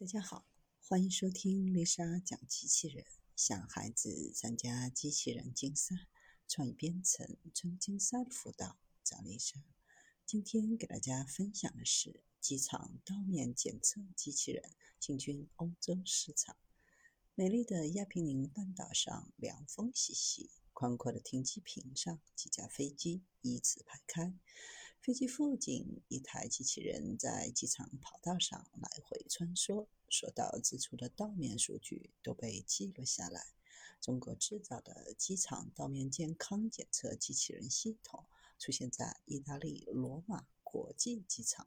大家好，欢迎收听丽莎讲机器人，向孩子参加机器人竞赛、创意编程、创竞赛的辅导，找丽莎。今天给大家分享的是机场刀面检测机器人进军欧洲市场。美丽的亚平宁半岛上，凉风习习，宽阔的停机坪上，几架飞机依次排开。飞机附近，一台机器人在机场跑道上来回穿梭。所到之处的道面数据都被记录下来。中国制造的机场道面健康检测机器人系统出现在意大利罗马国际机场，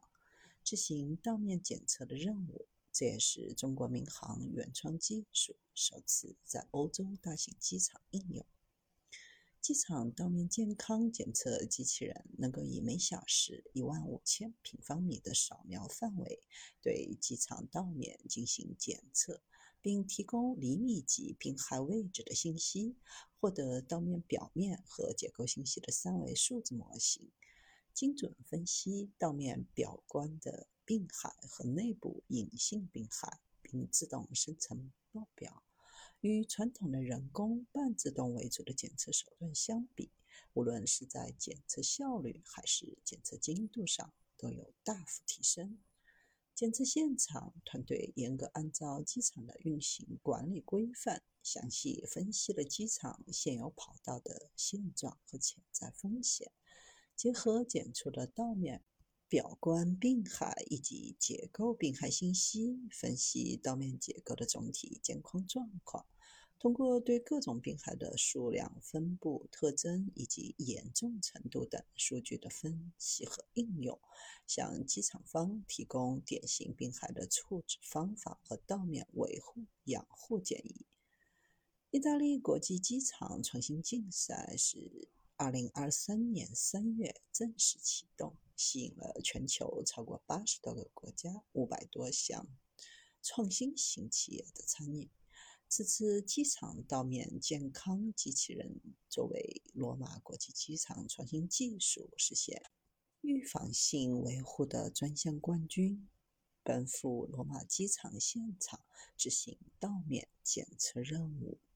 执行道面检测的任务。这也是中国民航原创技术首次在欧洲大型机场应用。机场道面健康检测机器人能够以每小时一万五千平方米的扫描范围，对机场道面进行检测，并提供厘米级病害位置的信息，获得道面表面和结构信息的三维数字模型，精准分析道面表观的病害和内部隐性病害，并自动生成报表。与传统的人工半自动为主的检测手段相比，无论是在检测效率还是检测精度上，都有大幅提升。检测现场团队严格按照机场的运行管理规范，详细分析了机场现有跑道的现状和潜在风险，结合检出的道面。表观病害以及结构病害信息，分析道面结构的总体监控状况。通过对各种病害的数量、分布、特征以及严重程度等数据的分析和应用，向机场方提供典型病害的处置方法和道面维护养护建议。意大利国际机场创新竞赛是二零二三年三月正式启动。吸引了全球超过八十多个国家、五百多项创新型企业的参与。此次机场道面健康机器人作为罗马国际机场创新技术实现预防性维护的专项冠军，奔赴罗马机场现场执行道面检测任务。